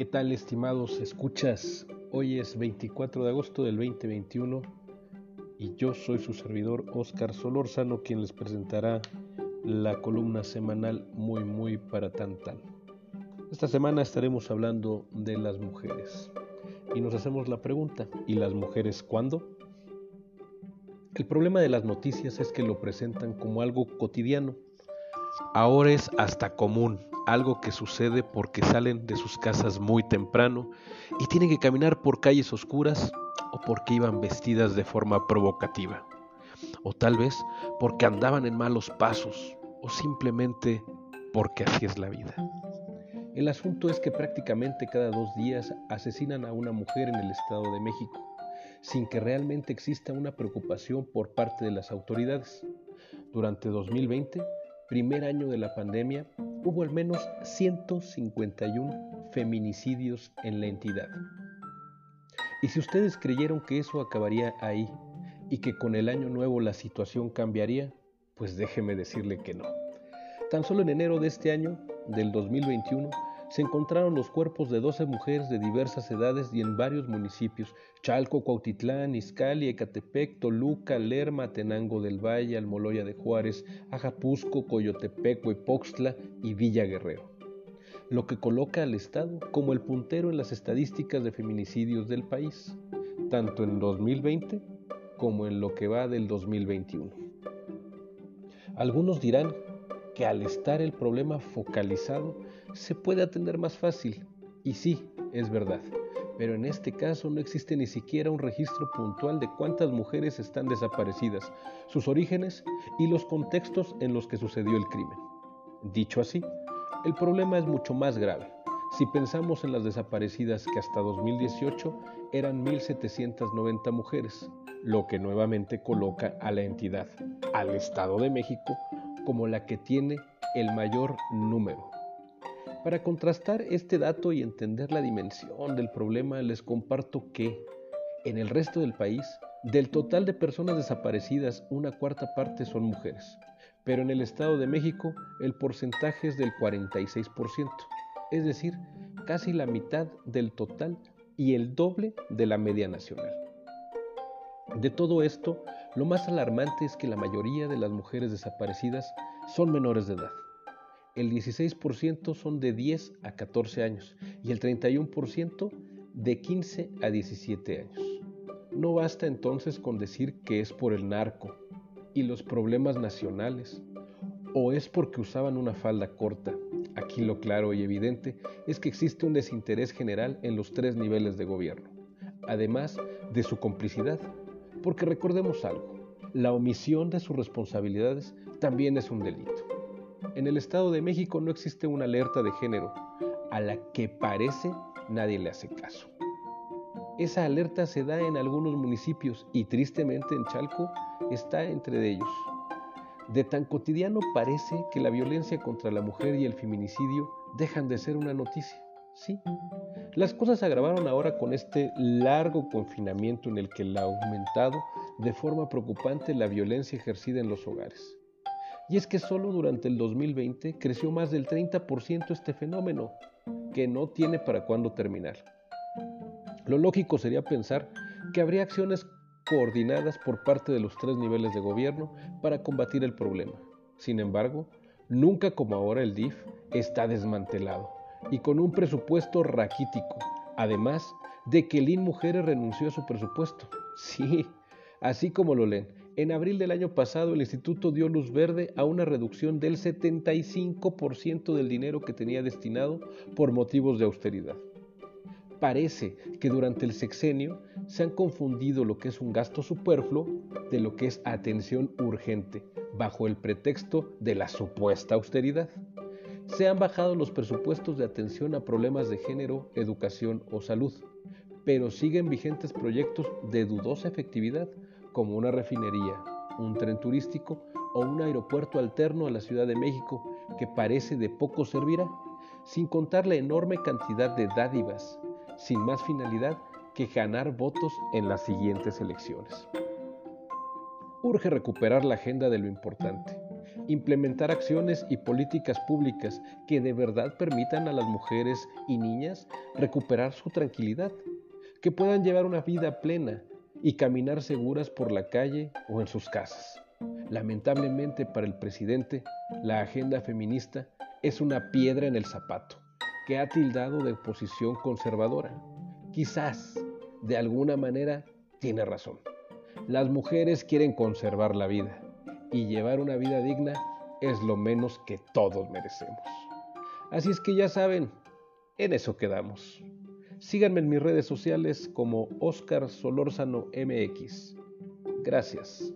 ¿Qué tal estimados escuchas? Hoy es 24 de agosto del 2021 y yo soy su servidor Oscar Solórzano quien les presentará la columna semanal Muy Muy para Tan Tan. Esta semana estaremos hablando de las mujeres y nos hacemos la pregunta, ¿y las mujeres cuándo? El problema de las noticias es que lo presentan como algo cotidiano. Ahora es hasta común, algo que sucede porque salen de sus casas muy temprano y tienen que caminar por calles oscuras o porque iban vestidas de forma provocativa. O tal vez porque andaban en malos pasos o simplemente porque así es la vida. El asunto es que prácticamente cada dos días asesinan a una mujer en el Estado de México, sin que realmente exista una preocupación por parte de las autoridades. Durante 2020, primer año de la pandemia, hubo al menos 151 feminicidios en la entidad. Y si ustedes creyeron que eso acabaría ahí y que con el año nuevo la situación cambiaría, pues déjeme decirle que no. Tan solo en enero de este año, del 2021, se encontraron los cuerpos de 12 mujeres de diversas edades y en varios municipios, Chalco, Cuautitlán, Izcali, Ecatepec, Toluca, Lerma, Tenango del Valle, Almoloya de Juárez, Ajapusco, Coyotepec, Huepoxtla y Villa Guerrero lo que coloca al Estado como el puntero en las estadísticas de feminicidios del país, tanto en 2020 como en lo que va del 2021. Algunos dirán que al estar el problema focalizado se puede atender más fácil, y sí, es verdad, pero en este caso no existe ni siquiera un registro puntual de cuántas mujeres están desaparecidas, sus orígenes y los contextos en los que sucedió el crimen. Dicho así, el problema es mucho más grave. Si pensamos en las desaparecidas que hasta 2018 eran 1.790 mujeres, lo que nuevamente coloca a la entidad, al Estado de México, como la que tiene el mayor número. Para contrastar este dato y entender la dimensión del problema, les comparto que en el resto del país, del total de personas desaparecidas, una cuarta parte son mujeres pero en el Estado de México el porcentaje es del 46%, es decir, casi la mitad del total y el doble de la media nacional. De todo esto, lo más alarmante es que la mayoría de las mujeres desaparecidas son menores de edad. El 16% son de 10 a 14 años y el 31% de 15 a 17 años. No basta entonces con decir que es por el narco, y los problemas nacionales? ¿O es porque usaban una falda corta? Aquí lo claro y evidente es que existe un desinterés general en los tres niveles de gobierno, además de su complicidad, porque recordemos algo, la omisión de sus responsabilidades también es un delito. En el Estado de México no existe una alerta de género, a la que parece nadie le hace caso. Esa alerta se da en algunos municipios y tristemente en Chalco está entre ellos. De tan cotidiano parece que la violencia contra la mujer y el feminicidio dejan de ser una noticia. Sí, las cosas se agravaron ahora con este largo confinamiento en el que ha aumentado de forma preocupante la violencia ejercida en los hogares. Y es que solo durante el 2020 creció más del 30% este fenómeno, que no tiene para cuándo terminar. Lo lógico sería pensar que habría acciones coordinadas por parte de los tres niveles de gobierno para combatir el problema. Sin embargo, nunca como ahora el DIF está desmantelado y con un presupuesto raquítico, además de que el IN Mujeres renunció a su presupuesto. Sí, así como lo leen, en abril del año pasado el instituto dio luz verde a una reducción del 75% del dinero que tenía destinado por motivos de austeridad. Parece que durante el sexenio se han confundido lo que es un gasto superfluo de lo que es atención urgente, bajo el pretexto de la supuesta austeridad. Se han bajado los presupuestos de atención a problemas de género, educación o salud, pero siguen vigentes proyectos de dudosa efectividad como una refinería, un tren turístico o un aeropuerto alterno a la Ciudad de México que parece de poco servirá, sin contar la enorme cantidad de dádivas, sin más finalidad que ganar votos en las siguientes elecciones. Urge recuperar la agenda de lo importante implementar acciones y políticas públicas que de verdad permitan a las mujeres y niñas recuperar su tranquilidad, que puedan llevar una vida plena y caminar seguras por la calle o en sus casas. Lamentablemente para el presidente, la agenda feminista es una piedra en el zapato que ha tildado de posición conservadora. Quizás, de alguna manera, tiene razón. Las mujeres quieren conservar la vida y llevar una vida digna es lo menos que todos merecemos. Así es que ya saben, en eso quedamos. Síganme en mis redes sociales como Oscar Solórzano MX. Gracias.